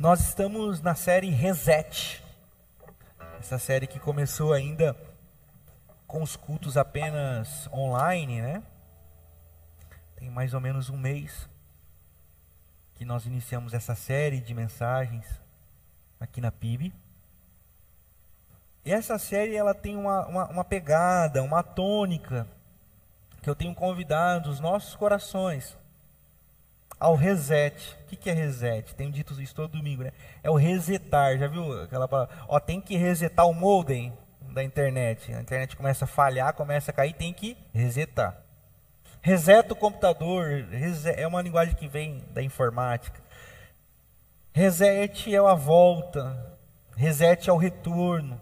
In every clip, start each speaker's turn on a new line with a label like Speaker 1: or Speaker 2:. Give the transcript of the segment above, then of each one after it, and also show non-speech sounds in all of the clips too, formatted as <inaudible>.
Speaker 1: Nós estamos na série Reset. Essa série que começou ainda com os cultos apenas online, né? Tem mais ou menos um mês que nós iniciamos essa série de mensagens aqui na PIB. E essa série ela tem uma, uma, uma pegada, uma tônica que eu tenho convidado os nossos corações ao reset. O que, é reset? Tenho dito isso todo domingo, né? É o resetar. Já viu aquela palavra? Ó, tem que resetar o modem da internet. A internet começa a falhar, começa a cair, tem que resetar. Reseta o computador, é uma linguagem que vem da informática. Reset é a volta, reset é o retorno,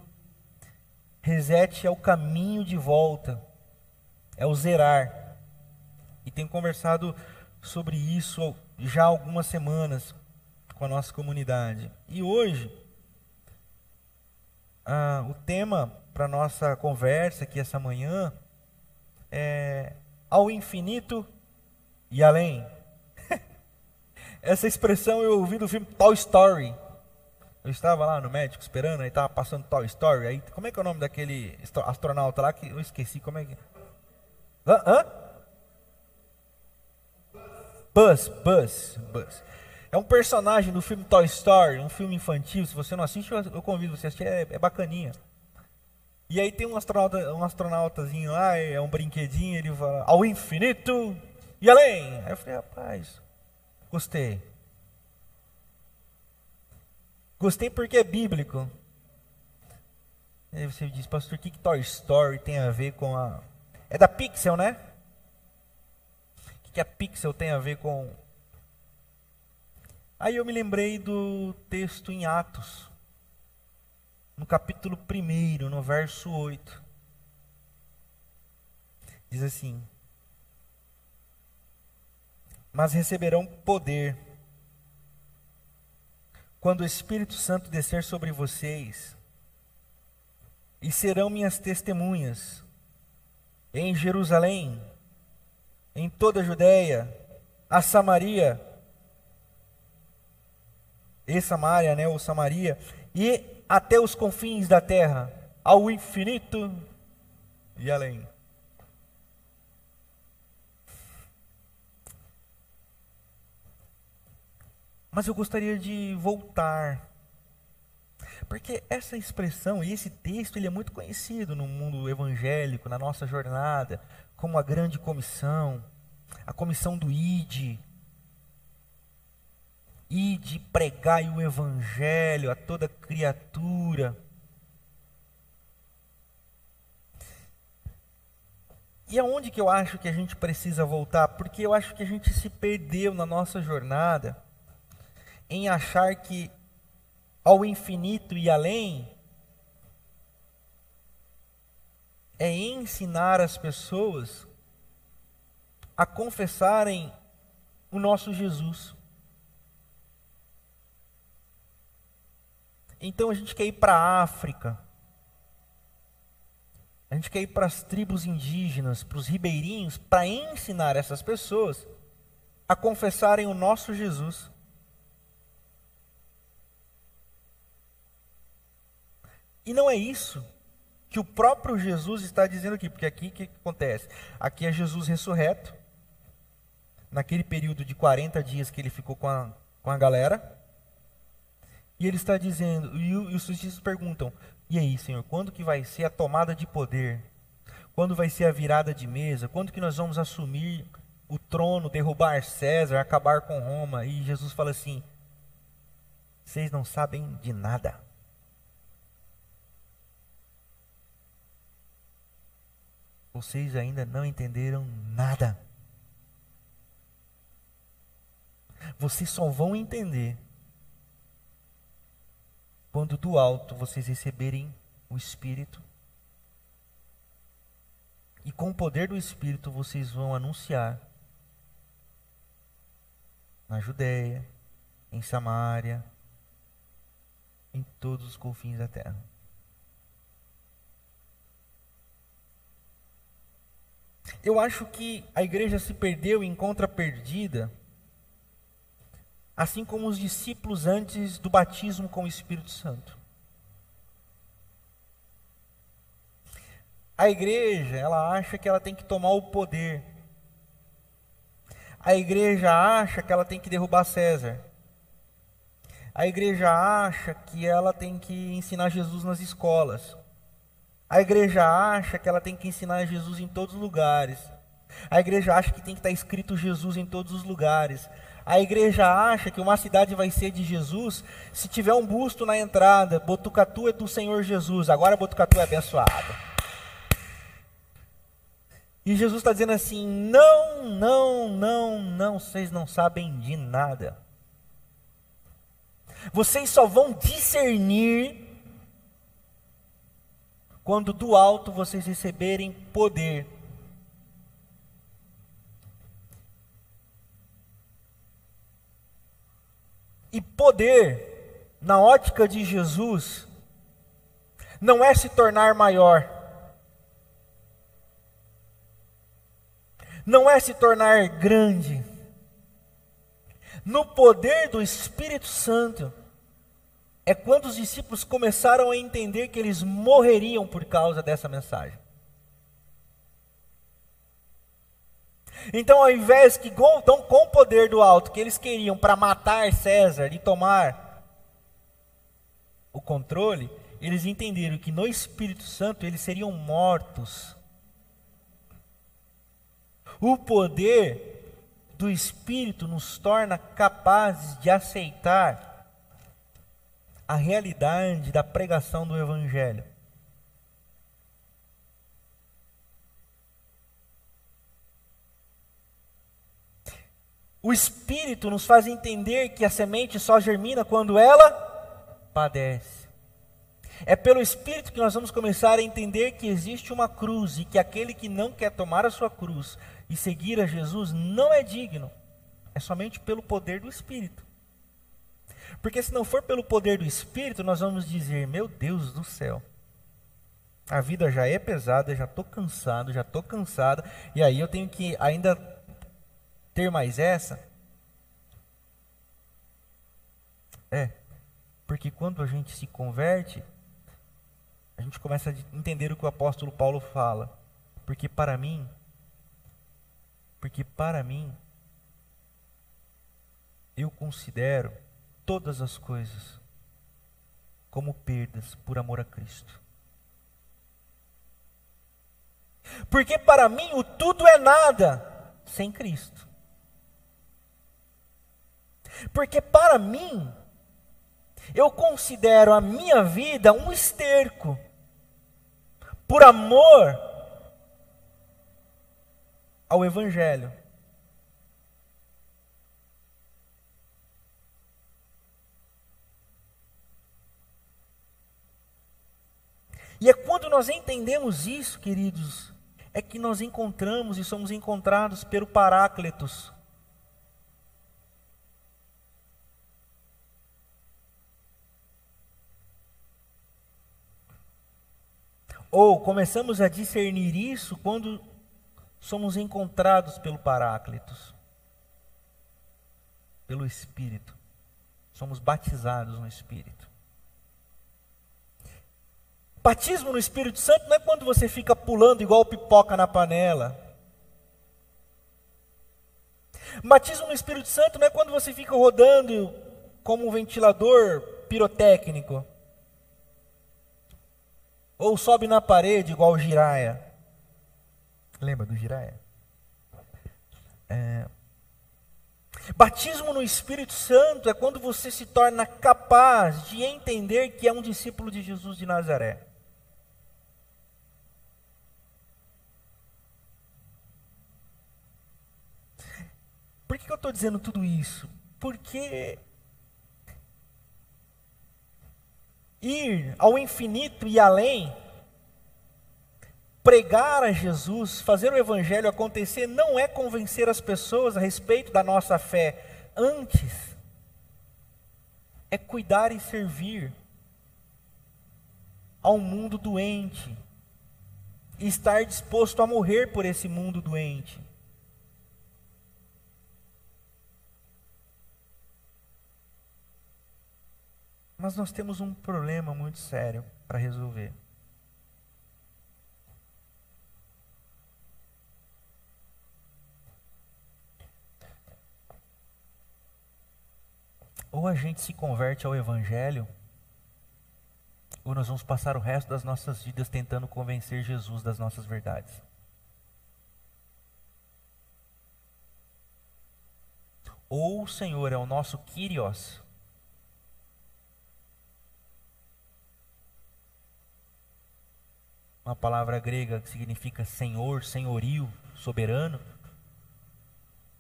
Speaker 1: reset é o caminho de volta, é o zerar. E tenho conversado sobre isso já há algumas semanas com a nossa comunidade. E hoje, ah, o tema para nossa conversa aqui essa manhã é ao infinito e além. <laughs> Essa expressão eu ouvi no filme Toy Story. Eu estava lá no médico esperando, aí estava passando Toy Story. Aí, como é que é o nome daquele astronauta lá que eu esqueci? Como é que. Hã? Hã? Buzz, Buzz, Buzz. É um personagem do filme Toy Story, um filme infantil. Se você não assiste, eu convido você a assistir, é, é bacaninha. E aí tem um astronauta, um astronautazinho lá, é um brinquedinho, ele fala, ao infinito e além. Aí eu falei, rapaz, gostei. Gostei porque é bíblico. Aí você diz, pastor, o que, que Toy Story tem a ver com a. É da Pixel, né? Que a Pixel tem a ver com. Aí eu me lembrei do texto em Atos, no capítulo 1, no verso 8. Diz assim: Mas receberão poder quando o Espírito Santo descer sobre vocês, e serão minhas testemunhas em Jerusalém, em toda a Judéia, a Samaria, e Samaria, né, ou Samaria, e até os confins da terra, ao infinito e além. Mas eu gostaria de voltar, porque essa expressão e esse texto ele é muito conhecido no mundo evangélico, na nossa jornada, como a grande comissão, a comissão do ID. Ide pregai o evangelho a toda criatura. E aonde que eu acho que a gente precisa voltar? Porque eu acho que a gente se perdeu na nossa jornada em achar que ao infinito e além é ensinar as pessoas a confessarem o nosso Jesus. Então a gente quer ir para a África, a gente quer ir para as tribos indígenas, para os ribeirinhos, para ensinar essas pessoas a confessarem o nosso Jesus. E não é isso que o próprio Jesus está dizendo aqui, porque aqui o que acontece? Aqui é Jesus ressurreto, naquele período de 40 dias que ele ficou com a, com a galera, e ele está dizendo, e, os discípulos perguntam, e aí, Senhor, quando que vai ser a tomada de poder? Quando vai ser a virada de mesa? Quando que nós vamos assumir o trono, derrubar César, acabar com Roma? E Jesus fala assim: vocês não sabem de nada. Vocês ainda não entenderam nada. Vocês só vão entender quando do alto vocês receberem o Espírito. E com o poder do Espírito vocês vão anunciar na Judéia, em Samaria, em todos os confins da terra. Eu acho que a igreja se perdeu e encontra perdida assim como os discípulos antes do batismo com o Espírito Santo. A igreja, ela acha que ela tem que tomar o poder. A igreja acha que ela tem que derrubar César. A igreja acha que ela tem que ensinar Jesus nas escolas. A igreja acha que ela tem que ensinar Jesus em todos os lugares. A igreja acha que tem que estar escrito Jesus em todos os lugares. A igreja acha que uma cidade vai ser de Jesus se tiver um busto na entrada. Botucatu é do Senhor Jesus. Agora Botucatu é abençoada. E Jesus está dizendo assim: não, não, não, não, vocês não sabem de nada. Vocês só vão discernir quando do alto vocês receberem poder. E poder, na ótica de Jesus, não é se tornar maior. Não é se tornar grande. No poder do Espírito Santo, é quando os discípulos começaram a entender que eles morreriam por causa dessa mensagem. Então, ao invés que com, então, com o poder do alto que eles queriam para matar César e tomar o controle, eles entenderam que no Espírito Santo eles seriam mortos. O poder do Espírito nos torna capazes de aceitar a realidade da pregação do Evangelho. O Espírito nos faz entender que a semente só germina quando ela padece. É pelo Espírito que nós vamos começar a entender que existe uma cruz e que aquele que não quer tomar a sua cruz e seguir a Jesus não é digno. É somente pelo poder do Espírito. Porque se não for pelo poder do Espírito, nós vamos dizer: Meu Deus do céu, a vida já é pesada, já estou cansado, já estou cansada, e aí eu tenho que ainda ter mais essa? É, porque quando a gente se converte, a gente começa a entender o que o apóstolo Paulo fala. Porque para mim, porque para mim, eu considero todas as coisas como perdas por amor a Cristo. Porque para mim o tudo é nada sem Cristo. Porque para mim, eu considero a minha vida um esterco, por amor ao Evangelho. E é quando nós entendemos isso, queridos, é que nós encontramos e somos encontrados pelo Paráclitos. Ou começamos a discernir isso quando somos encontrados pelo Paráclitos, pelo Espírito. Somos batizados no Espírito. Batismo no Espírito Santo não é quando você fica pulando igual pipoca na panela. Batismo no Espírito Santo não é quando você fica rodando como um ventilador pirotécnico. Ou sobe na parede igual o giraia. Lembra do giraia? É... Batismo no Espírito Santo é quando você se torna capaz de entender que é um discípulo de Jesus de Nazaré. Por que eu estou dizendo tudo isso? Porque ir ao infinito e além, pregar a Jesus, fazer o evangelho acontecer, não é convencer as pessoas a respeito da nossa fé, antes é cuidar e servir ao mundo doente e estar disposto a morrer por esse mundo doente. Mas nós temos um problema muito sério para resolver. Ou a gente se converte ao Evangelho, ou nós vamos passar o resto das nossas vidas tentando convencer Jesus das nossas verdades. Ou o Senhor é o nosso Kyrios, uma palavra grega que significa senhor, senhorio, soberano,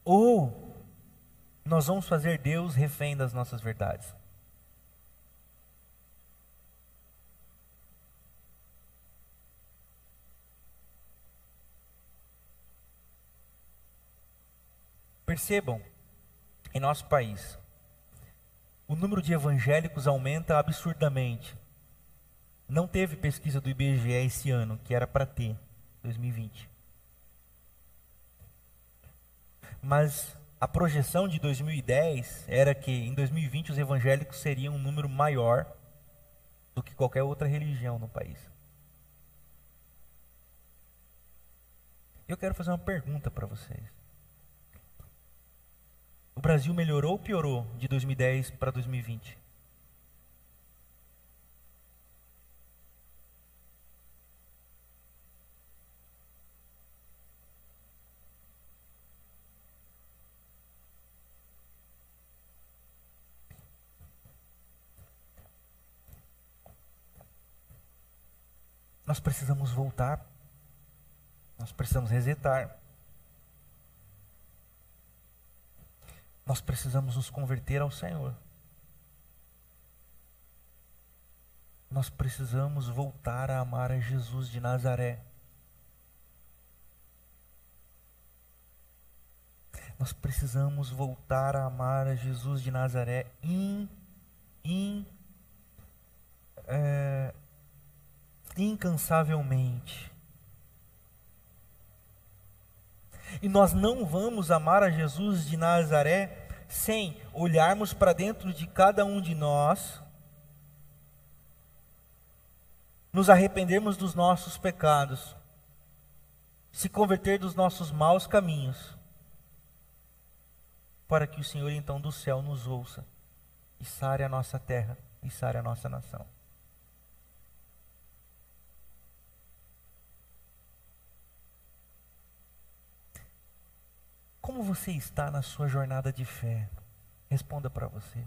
Speaker 1: ou nós vamos fazer Deus refém das nossas verdades. Percebam, em nosso país, o número de evangélicos aumenta absurdamente. Não teve pesquisa do IBGE esse ano, que era para ter, 2020. Mas a projeção de 2010 era que em 2020 os evangélicos seriam um número maior do que qualquer outra religião no país. Eu quero fazer uma pergunta para vocês. O Brasil melhorou ou piorou de 2010 para 2020? Nós precisamos voltar. Nós precisamos resetar. Nós precisamos nos converter ao Senhor. Nós precisamos voltar a amar a Jesus de Nazaré. Nós precisamos voltar a amar a Jesus de Nazaré in, in, é, incansavelmente. E nós não vamos amar a Jesus de Nazaré sem olharmos para dentro de cada um de nós, nos arrependermos dos nossos pecados, se converter dos nossos maus caminhos, para que o Senhor então do céu nos ouça e sare a nossa terra e sare a nossa nação. Como você está na sua jornada de fé? Responda para você.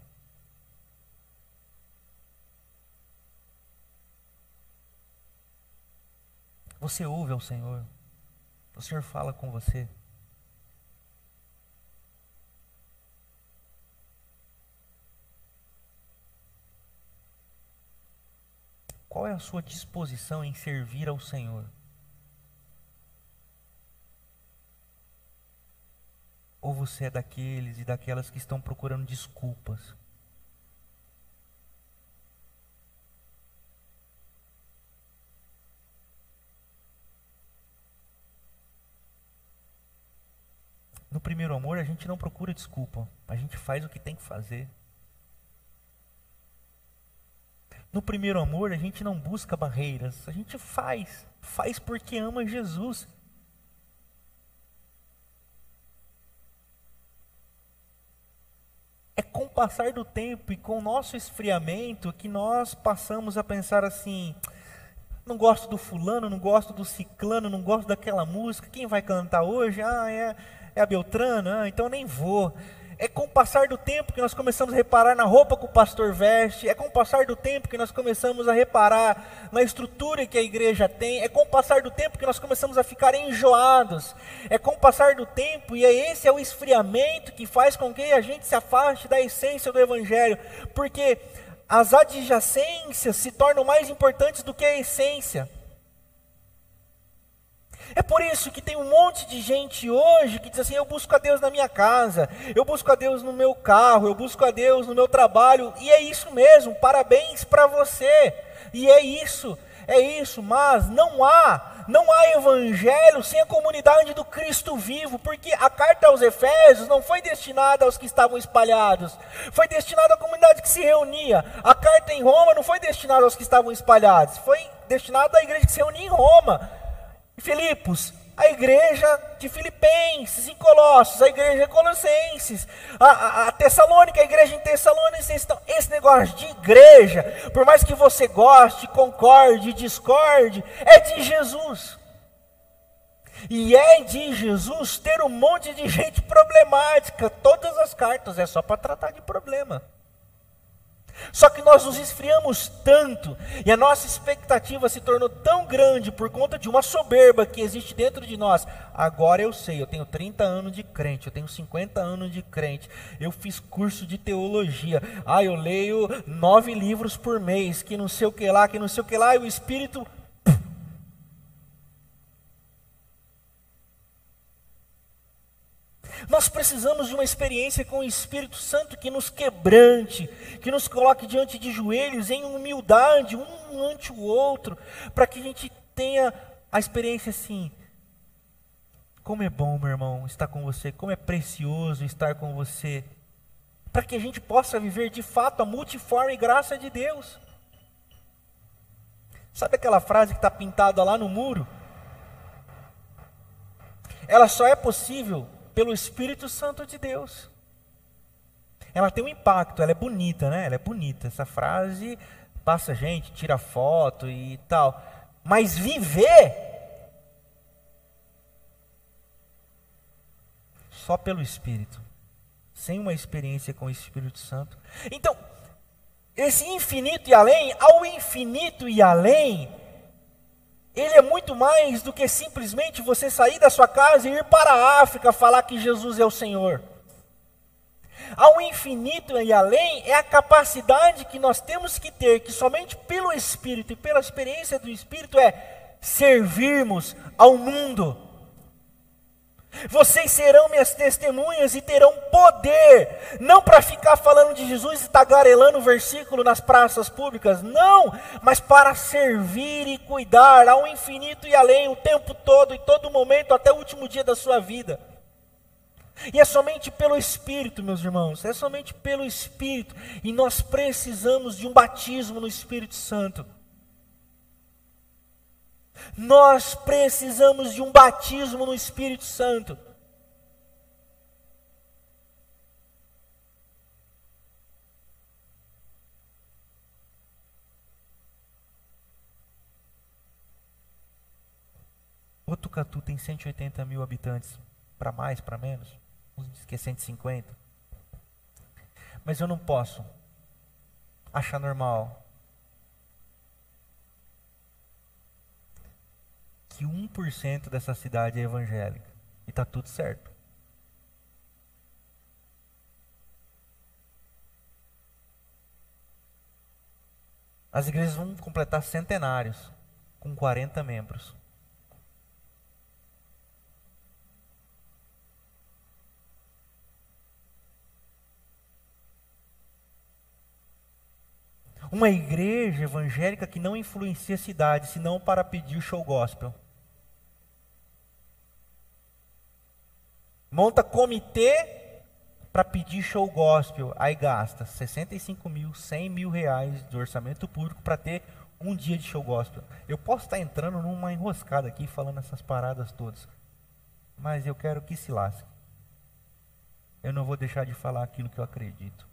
Speaker 1: Você ouve ao Senhor? O Senhor fala com você? Qual é a sua disposição em servir ao Senhor? Ou você é daqueles e daquelas que estão procurando desculpas? No primeiro amor, a gente não procura desculpa, a gente faz o que tem que fazer. No primeiro amor, a gente não busca barreiras, a gente faz, faz porque ama Jesus. É com o passar do tempo e com o nosso esfriamento que nós passamos a pensar assim: não gosto do fulano, não gosto do ciclano, não gosto daquela música, quem vai cantar hoje? Ah, é, é a Beltrana, ah, então nem vou. É com o passar do tempo que nós começamos a reparar na roupa que o pastor veste, é com o passar do tempo que nós começamos a reparar na estrutura que a igreja tem, é com o passar do tempo que nós começamos a ficar enjoados, é com o passar do tempo, e é esse é o esfriamento que faz com que a gente se afaste da essência do evangelho, porque as adjacências se tornam mais importantes do que a essência. É por isso que tem um monte de gente hoje que diz assim: eu busco a Deus na minha casa, eu busco a Deus no meu carro, eu busco a Deus no meu trabalho, e é isso mesmo, parabéns para você, e é isso, é isso, mas não há não há evangelho sem a comunidade do Cristo vivo, porque a carta aos Efésios não foi destinada aos que estavam espalhados, foi destinada à comunidade que se reunia. A carta em Roma não foi destinada aos que estavam espalhados, foi destinada à igreja que se reunia em Roma. Filipos, a igreja de Filipenses, em Colossos, a igreja de Colossenses, a, a, a Tessalônica, a igreja em Tessalonicenses. Então, esse negócio de igreja, por mais que você goste, concorde, discorde, é de Jesus. E é de Jesus ter um monte de gente problemática. Todas as cartas é só para tratar de problema. Só que nós nos esfriamos tanto e a nossa expectativa se tornou tão grande por conta de uma soberba que existe dentro de nós. Agora eu sei, eu tenho 30 anos de crente, eu tenho 50 anos de crente, eu fiz curso de teologia. Ah, eu leio nove livros por mês, que não sei o que lá, que não sei o que lá, e o Espírito Nós precisamos de uma experiência com o Espírito Santo que nos quebrante, que nos coloque diante de joelhos em humildade, um ante o outro, para que a gente tenha a experiência assim. Como é bom, meu irmão, estar com você, como é precioso estar com você, para que a gente possa viver de fato a multiforme graça de Deus. Sabe aquela frase que está pintada lá no muro? Ela só é possível pelo Espírito Santo de Deus. Ela tem um impacto, ela é bonita, né? Ela é bonita. Essa frase passa gente, tira foto e tal. Mas viver só pelo Espírito, sem uma experiência com o Espírito Santo. Então, esse infinito e além, ao infinito e além, ele é muito mais do que simplesmente você sair da sua casa e ir para a África falar que Jesus é o Senhor. Ao infinito e além é a capacidade que nós temos que ter, que somente pelo Espírito e pela experiência do Espírito é servirmos ao mundo vocês serão minhas testemunhas e terão poder, não para ficar falando de Jesus e tagarelando o versículo nas praças públicas, não, mas para servir e cuidar ao infinito e além, o tempo todo e todo momento, até o último dia da sua vida. E é somente pelo Espírito, meus irmãos, é somente pelo Espírito, e nós precisamos de um batismo no Espírito Santo. Nós precisamos de um batismo no Espírito Santo. Botucatu tem 180 mil habitantes, para mais, para menos, uns dizem que é 150. Mas eu não posso achar normal que 1% dessa cidade é evangélica. E está tudo certo. As igrejas vão completar centenários com 40 membros. Uma igreja evangélica que não influencia a cidade, senão para pedir show gospel. Monta comitê para pedir show gospel, aí gasta 65 mil, 100 mil reais de orçamento público para ter um dia de show gospel. Eu posso estar entrando numa enroscada aqui falando essas paradas todas, mas eu quero que se lasque. Eu não vou deixar de falar aquilo que eu acredito.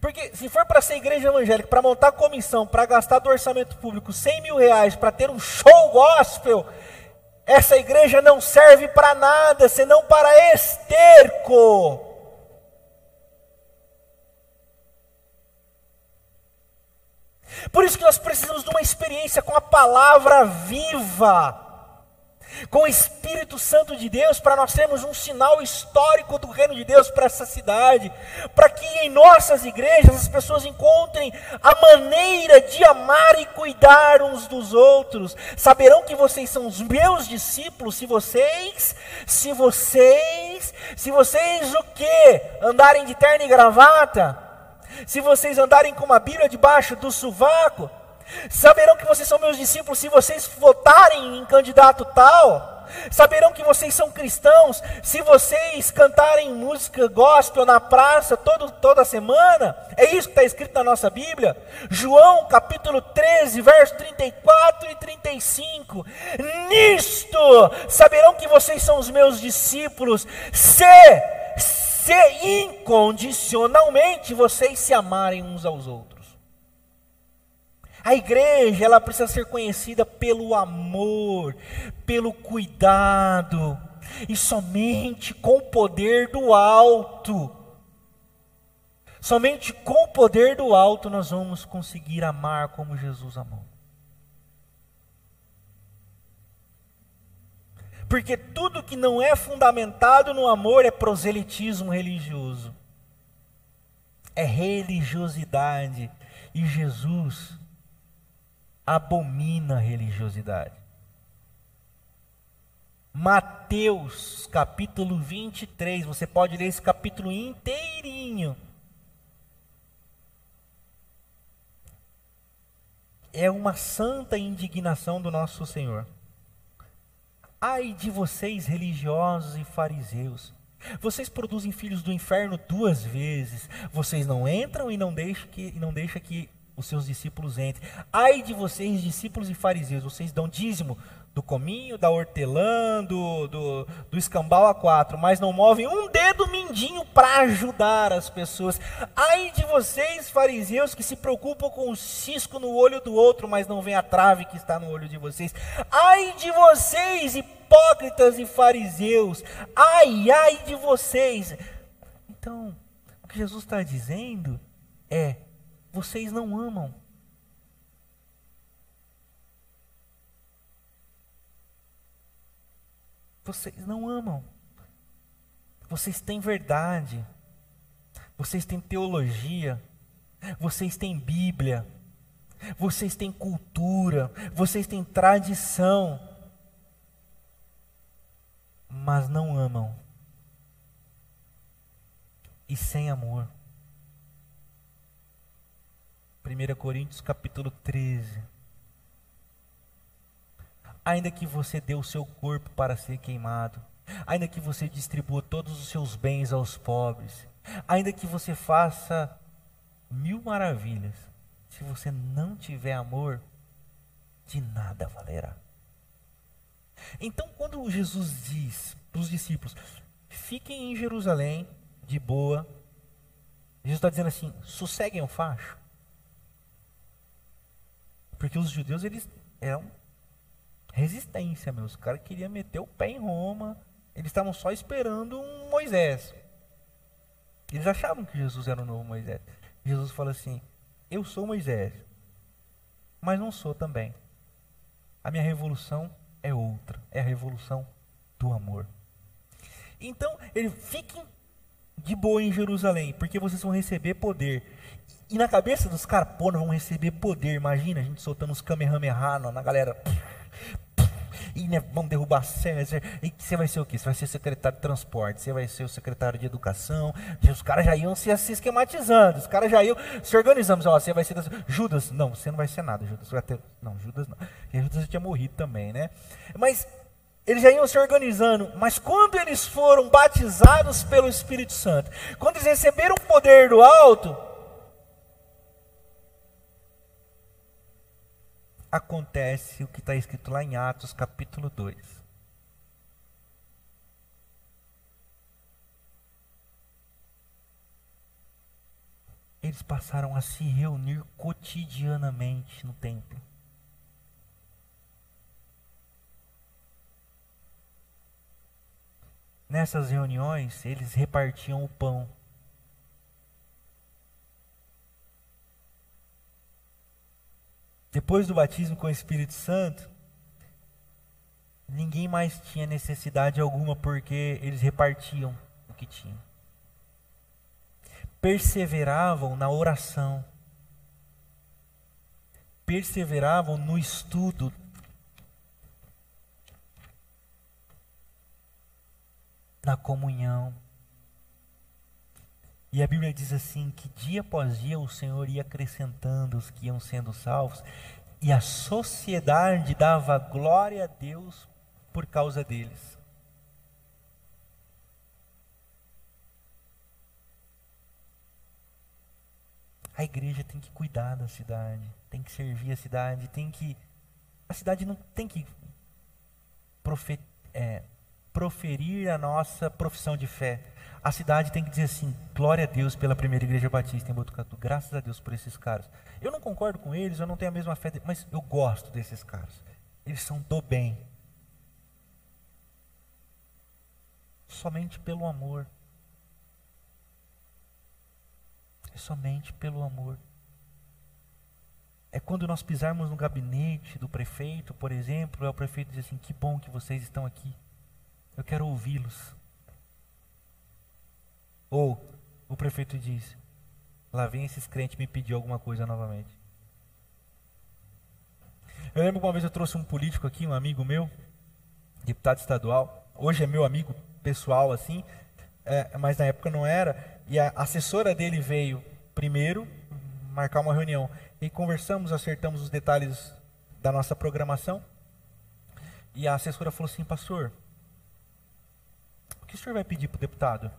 Speaker 1: Porque se for para ser igreja evangélica, para montar comissão, para gastar do orçamento público 100 mil reais para ter um show gospel, essa igreja não serve para nada, senão para esterco. Por isso que nós precisamos de uma experiência com a palavra viva com o Espírito Santo de Deus, para nós termos um sinal histórico do reino de Deus para essa cidade, para que em nossas igrejas as pessoas encontrem a maneira de amar e cuidar uns dos outros. Saberão que vocês são os meus discípulos se vocês, se vocês, se vocês o que? Andarem de terno e gravata? Se vocês andarem com uma Bíblia debaixo do sovaco? Saberão que vocês são meus discípulos se vocês votarem em candidato tal. Saberão que vocês são cristãos se vocês cantarem música gospel na praça todo, toda semana. É isso que está escrito na nossa Bíblia. João capítulo 13, verso 34 e 35. Nisto saberão que vocês são os meus discípulos se, se incondicionalmente vocês se amarem uns aos outros. A igreja, ela precisa ser conhecida pelo amor, pelo cuidado, e somente com o poder do alto. Somente com o poder do alto nós vamos conseguir amar como Jesus amou. Porque tudo que não é fundamentado no amor é proselitismo religioso. É religiosidade. E Jesus abomina a religiosidade. Mateus capítulo 23, você pode ler esse capítulo inteirinho. É uma santa indignação do nosso Senhor. Ai de vocês, religiosos e fariseus, vocês produzem filhos do inferno duas vezes. Vocês não entram e não deixam que, não deixa que os seus discípulos entrem. Ai de vocês, discípulos e fariseus, vocês dão dízimo do cominho, da hortelã, do, do, do escambau a quatro, mas não movem um dedo mindinho para ajudar as pessoas. Ai de vocês, fariseus, que se preocupam com o cisco no olho do outro, mas não vem a trave que está no olho de vocês. Ai de vocês, hipócritas e fariseus. Ai, ai de vocês. Então, o que Jesus está dizendo é: vocês não amam. Vocês não amam. Vocês têm verdade. Vocês têm teologia. Vocês têm Bíblia. Vocês têm cultura. Vocês têm tradição. Mas não amam. E sem amor. 1 Coríntios capítulo 13. Ainda que você dê o seu corpo para ser queimado, ainda que você distribua todos os seus bens aos pobres, ainda que você faça mil maravilhas, se você não tiver amor, de nada valerá. Então, quando Jesus diz para os discípulos: fiquem em Jerusalém, de boa, Jesus está dizendo assim: sosseguem o facho. Porque os judeus, eles eram resistência, meus. Os caras queriam meter o pé em Roma. Eles estavam só esperando um Moisés. Eles achavam que Jesus era o novo Moisés. Jesus fala assim: Eu sou Moisés, mas não sou também. A minha revolução é outra. É a revolução do amor. Então, ele fiquem de boa em Jerusalém, porque vocês vão receber poder. E na cabeça dos caras, pô, vamos receber poder. Imagina a gente soltando os Kamehameha na galera. E né, vamos derrubar César. E você vai ser o quê? Você vai ser secretário de transporte, você vai ser o secretário de educação. Os caras já iam se, se esquematizando, os caras já iam se organizando. Você vai ser. Judas, não, você não vai ser nada, Judas. Ter, não, Judas não. Porque Judas já tinha morrido também, né? Mas eles já iam se organizando, mas quando eles foram batizados pelo Espírito Santo, quando eles receberam o poder do alto, acontece o que está escrito lá em Atos capítulo 2. Eles passaram a se reunir cotidianamente no templo. Nessas reuniões, eles repartiam o pão. Depois do batismo com o Espírito Santo, ninguém mais tinha necessidade alguma porque eles repartiam o que tinham. Perseveravam na oração. Perseveravam no estudo na comunhão. E a Bíblia diz assim: que dia após dia o Senhor ia acrescentando os que iam sendo salvos, e a sociedade dava glória a Deus por causa deles. A igreja tem que cuidar da cidade, tem que servir a cidade, tem que. A cidade não tem que profe, é, proferir a nossa profissão de fé. A cidade tem que dizer assim: glória a Deus pela primeira igreja batista em Botucatu, graças a Deus por esses caras. Eu não concordo com eles, eu não tenho a mesma fé, mas eu gosto desses caras. Eles são do bem. Somente pelo amor. É somente pelo amor. É quando nós pisarmos no gabinete do prefeito, por exemplo, é o prefeito diz assim: que bom que vocês estão aqui. Eu quero ouvi-los. Ou o prefeito diz: lá vem esses crentes me pedir alguma coisa novamente. Eu lembro que uma vez eu trouxe um político aqui, um amigo meu, deputado estadual. Hoje é meu amigo pessoal, assim, é, mas na época não era. E a assessora dele veio primeiro marcar uma reunião. E conversamos, acertamos os detalhes da nossa programação. E a assessora falou assim, pastor, que o senhor vai pedir para o deputado?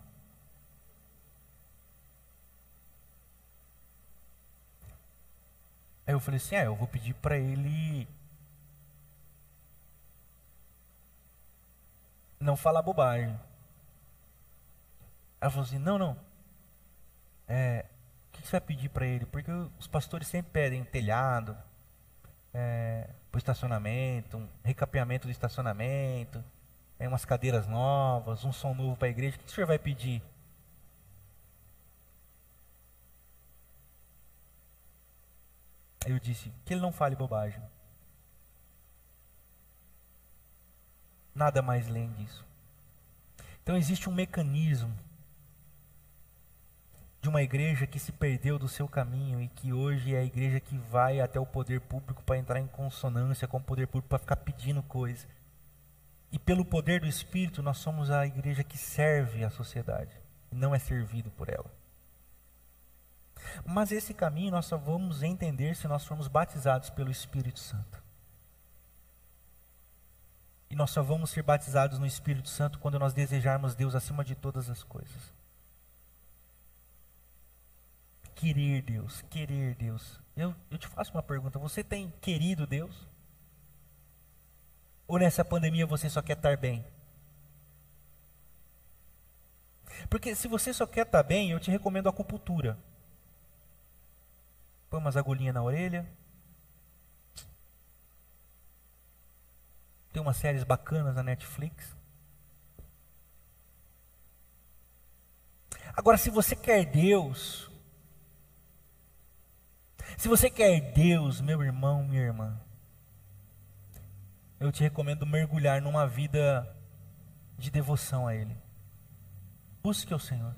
Speaker 1: Aí eu falei assim, é, eu vou pedir para ele não falar bobagem. Ela falou assim, não, não. É, o que você vai pedir para ele? Porque os pastores sempre pedem telhado, é, para o estacionamento, um recapeamento do estacionamento, é, umas cadeiras novas, um som novo para a igreja. O que o senhor vai pedir? Aí eu disse que ele não fale bobagem. Nada mais além disso. Então existe um mecanismo de uma igreja que se perdeu do seu caminho e que hoje é a igreja que vai até o poder público para entrar em consonância com o poder público para ficar pedindo coisas. E pelo poder do Espírito, nós somos a igreja que serve a sociedade, não é servido por ela. Mas esse caminho nós só vamos entender se nós formos batizados pelo Espírito Santo. E nós só vamos ser batizados no Espírito Santo quando nós desejarmos Deus acima de todas as coisas querer Deus, querer Deus. Eu, eu te faço uma pergunta: você tem querido Deus? Ou nessa pandemia você só quer estar bem? Porque se você só quer estar bem, eu te recomendo a acupuntura. Põe umas agulhinhas na orelha. Tem umas séries bacanas na Netflix. Agora, se você quer Deus, se você quer Deus, meu irmão, minha irmã, eu te recomendo mergulhar numa vida de devoção a Ele. Busque o Senhor.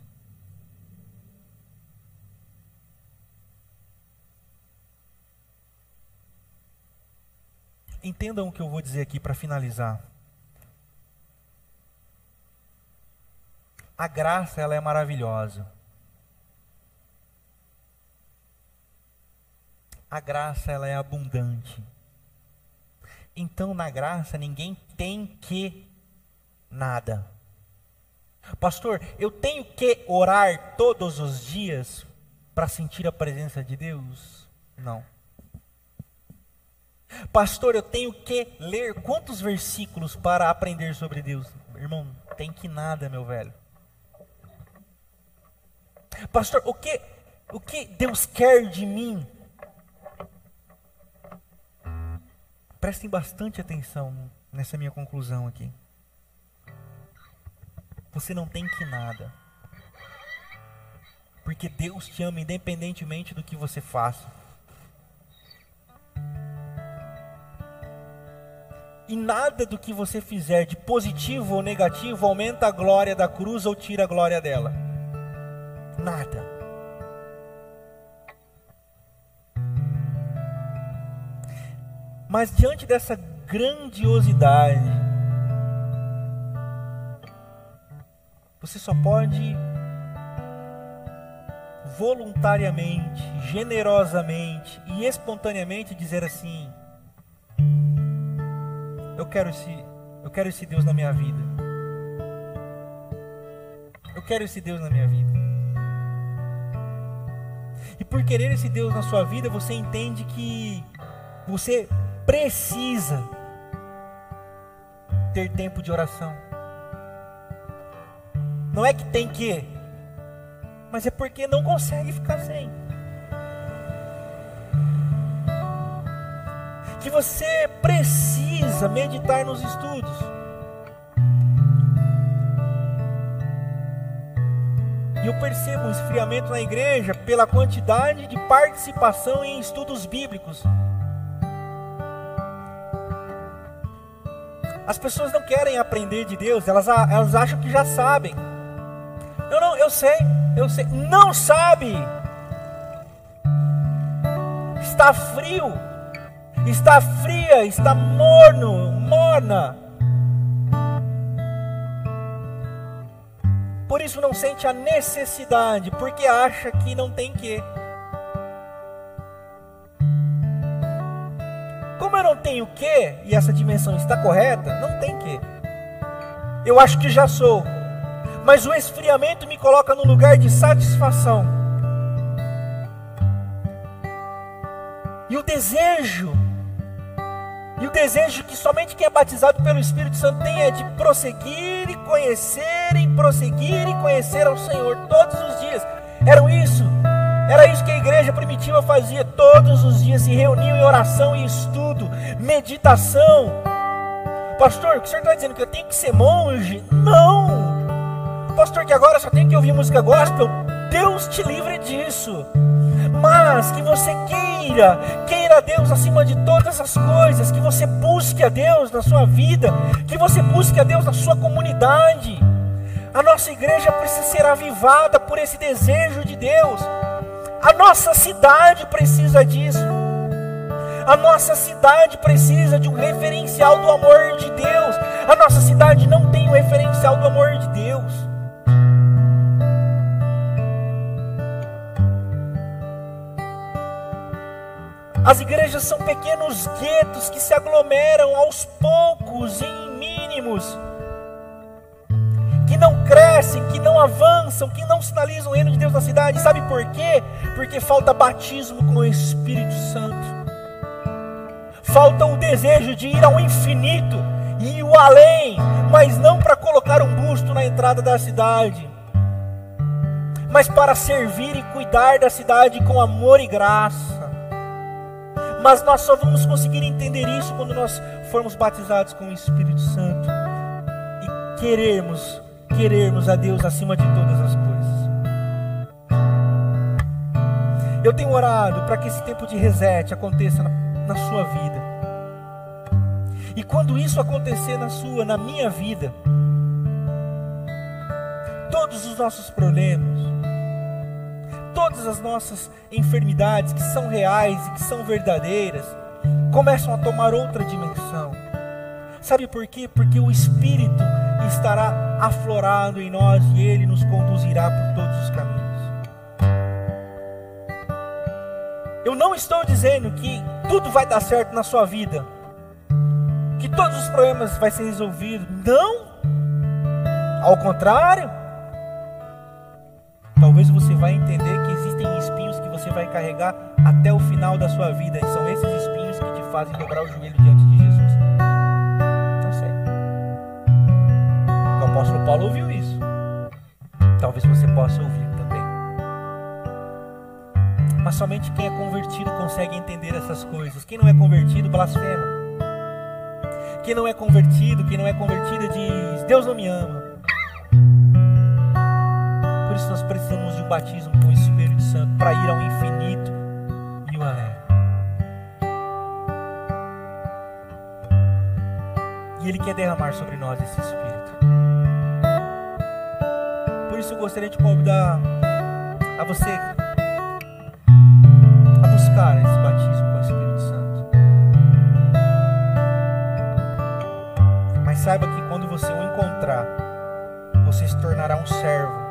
Speaker 1: Entendam o que eu vou dizer aqui para finalizar. A graça ela é maravilhosa. a graça ela é abundante. Então na graça ninguém tem que nada. Pastor, eu tenho que orar todos os dias para sentir a presença de Deus? Não. Pastor, eu tenho que ler quantos versículos para aprender sobre Deus? Irmão, tem que nada, meu velho. Pastor, o que o que Deus quer de mim? Prestem bastante atenção nessa minha conclusão aqui. Você não tem que nada. Porque Deus te ama independentemente do que você faça. E nada do que você fizer de positivo ou negativo aumenta a glória da cruz ou tira a glória dela. Nada. Mas diante dessa grandiosidade, você só pode voluntariamente, generosamente e espontaneamente dizer assim: Eu quero esse, eu quero esse Deus na minha vida. Eu quero esse Deus na minha vida. E por querer esse Deus na sua vida, você entende que você precisa ter tempo de oração. Não é que tem que, mas é porque não consegue ficar sem. Que você precisa meditar nos estudos. E eu percebo um esfriamento na igreja pela quantidade de participação em estudos bíblicos. As pessoas não querem aprender de Deus, elas, elas acham que já sabem. Não, não, eu sei, eu sei. Não sabe. Está frio, está fria, está morno, morna. Por isso não sente a necessidade, porque acha que não tem que. Eu não tenho que, e essa dimensão está correta, não tem que. Eu acho que já sou. Mas o esfriamento me coloca no lugar de satisfação. E o desejo, e o desejo que somente quem é batizado pelo Espírito Santo tem é de prosseguir e conhecer, e prosseguir e conhecer ao Senhor todos os dias. Era isso era isso que a igreja primitiva fazia todos os dias, se reuniam em oração e estudo, meditação. Pastor, o senhor está dizendo que eu tenho que ser monge? Não! Pastor, que agora só tenho que ouvir música gospel? Deus te livre disso. Mas que você queira, queira Deus acima de todas as coisas, que você busque a Deus na sua vida, que você busque a Deus na sua comunidade. A nossa igreja precisa ser avivada por esse desejo de Deus. A nossa cidade precisa disso. A nossa cidade precisa de um referencial do amor de Deus. A nossa cidade não tem um referencial do amor de Deus. As igrejas são pequenos guetos que se aglomeram aos poucos em mínimos que não crescem, que não avançam, que não sinalizam o reino de Deus na cidade. Sabe por quê? Porque falta batismo com o Espírito Santo. Falta o desejo de ir ao infinito e o além, mas não para colocar um busto na entrada da cidade, mas para servir e cuidar da cidade com amor e graça. Mas nós só vamos conseguir entender isso quando nós formos batizados com o Espírito Santo e queremos querermos a Deus acima de todas as coisas. Eu tenho orado para que esse tempo de reset aconteça na, na sua vida. E quando isso acontecer na sua, na minha vida, todos os nossos problemas, todas as nossas enfermidades que são reais e que são verdadeiras, começam a tomar outra dimensão. Sabe por quê? Porque o Espírito estará aflorado em nós e Ele nos conduzirá por todos os caminhos. Eu não estou dizendo que tudo vai dar certo na sua vida, que todos os problemas vão ser resolvidos. Não! Ao contrário, talvez você vai entender que existem espinhos que você vai carregar até o final da sua vida, e são esses espinhos que te fazem dobrar o joelho diante de apóstolo Paulo ouviu isso. Talvez você possa ouvir também. Mas somente quem é convertido consegue entender essas coisas. Quem não é convertido, blasfema. Quem não é convertido, quem não é convertida diz: Deus não me ama. Por isso nós precisamos de um batismo com o Espírito Santo para ir ao infinito e o além. E Ele quer derramar sobre nós esse Espírito isso eu gostaria de convidar a você a buscar esse batismo com o Espírito Santo. Mas saiba que quando você o encontrar, você se tornará um servo.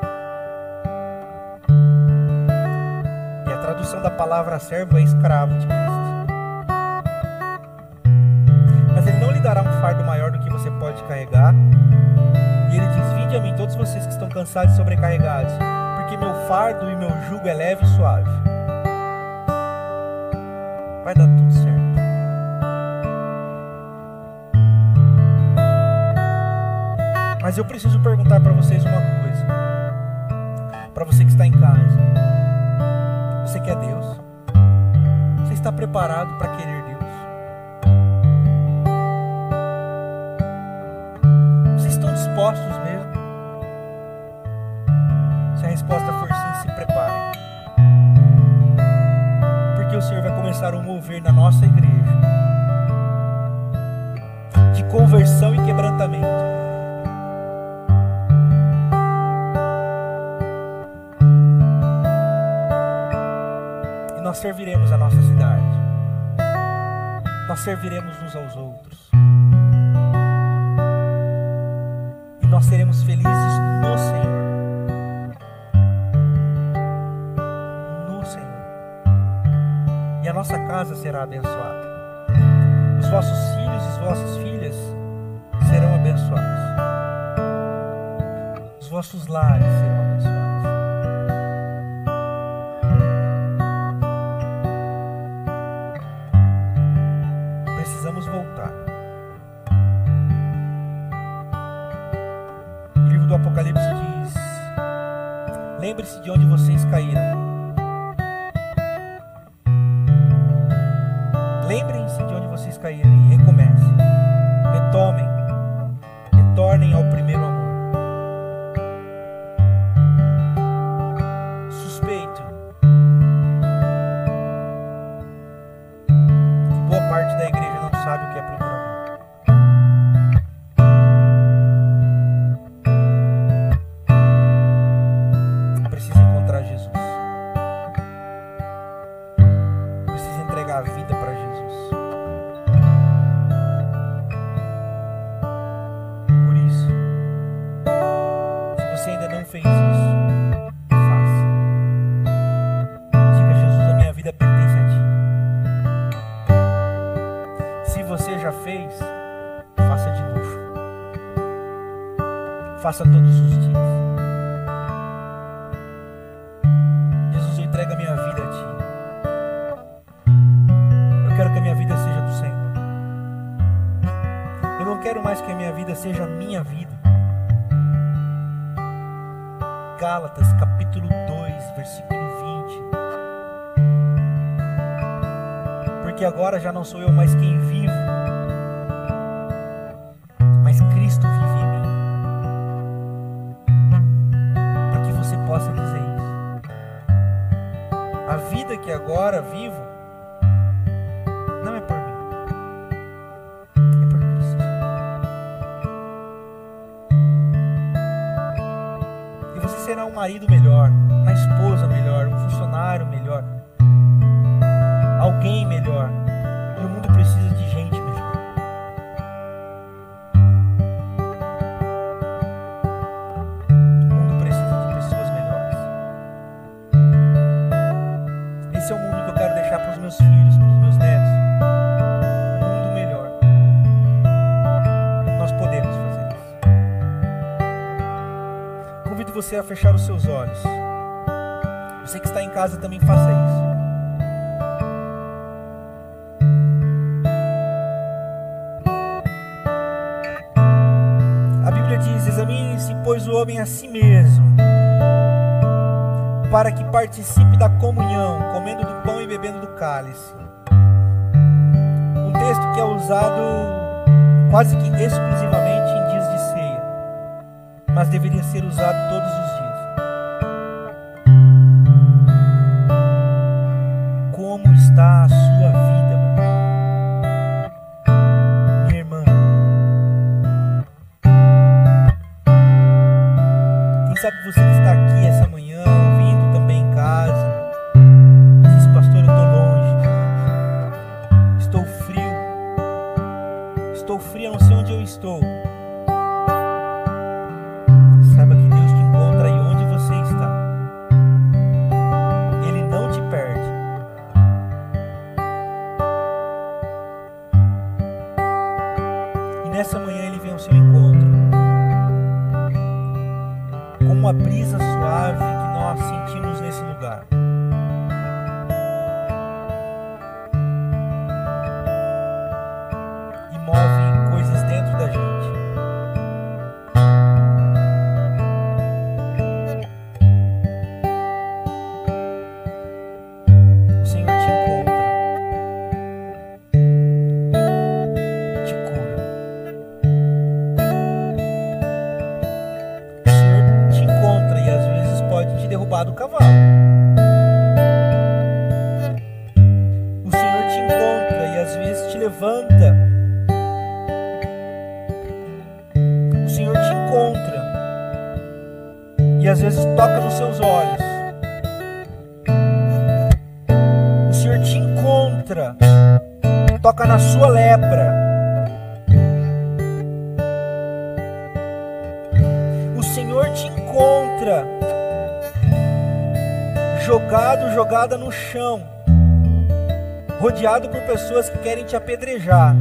Speaker 1: acepção da palavra servo é escravo de Cristo. Cansados e sobrecarregados, porque meu fardo e meu jugo é leve e suave. Vai dar tudo certo. Mas eu preciso perguntar para vocês uma coisa. Para você que está em casa. Você quer Deus? Você está preparado para querer Deus? Vocês estão dispostos mesmo? Resposta for sim, se preparem. Porque o Senhor vai começar a mover na nossa igreja de conversão e quebrantamento. nós serviremos a nossa cidade. Nós serviremos uns aos outros. E nós seremos felizes no Senhor. A nossa casa será abençoada. Os vossos filhos e as vossas filhas serão abençoados. Os vossos lares serão abençoados. Lembrem-se de onde vocês caíram e recomecem. Faça todos os dias. Jesus, eu entrego a minha vida a Ti. Eu quero que a minha vida seja do Senhor. Eu não quero mais que a minha vida seja a minha vida. Gálatas capítulo 2, versículo 20. Porque agora já não sou eu mais quem vivo, que agora vivo não é por mim, é por Cristo. E você será um marido melhor, fechar os seus olhos. Você que está em casa também faça isso. A Bíblia diz: examine-se, pois, o homem a si mesmo, para que participe da comunhão, comendo do pão e bebendo do cálice. Um texto que é usado quase que exclusivamente em dias de ceia, mas deveria ser usado todos os e às vezes toca nos seus olhos. O Senhor te encontra, toca na sua lepra. O Senhor te encontra jogado, jogada no chão, rodeado por pessoas que querem te apedrejar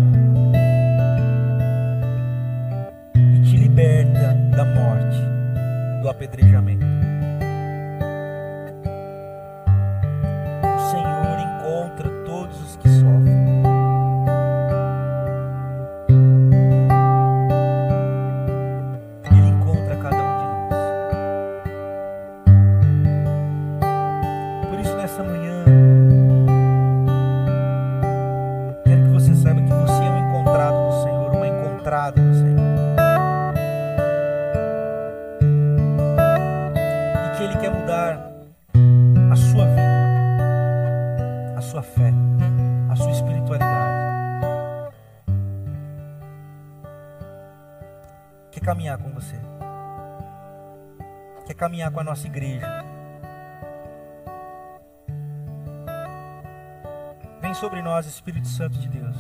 Speaker 1: com a nossa igreja. Vem sobre nós, Espírito Santo de Deus.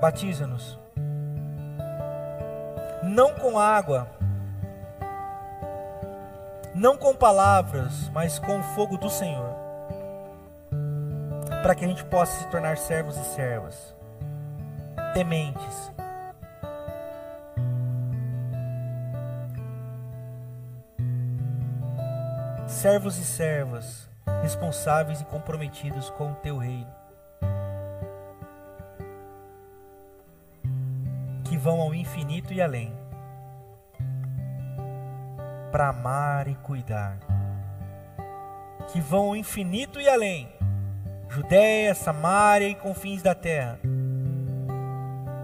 Speaker 1: Batiza-nos. Não com água, não com palavras, mas com o fogo do Senhor. Para que a gente possa se tornar servos e servas, tementes. Servos e servas responsáveis e comprometidos com o teu reino. Que vão ao infinito e além para amar e cuidar. Que vão ao infinito e além, Judéia, Samaria e confins da terra,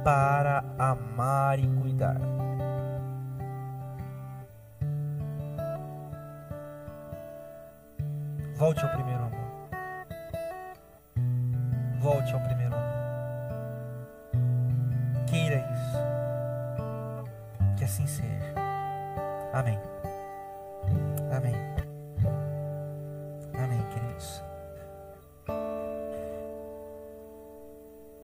Speaker 1: para amar e cuidar. Volte ao primeiro amor. Volte ao primeiro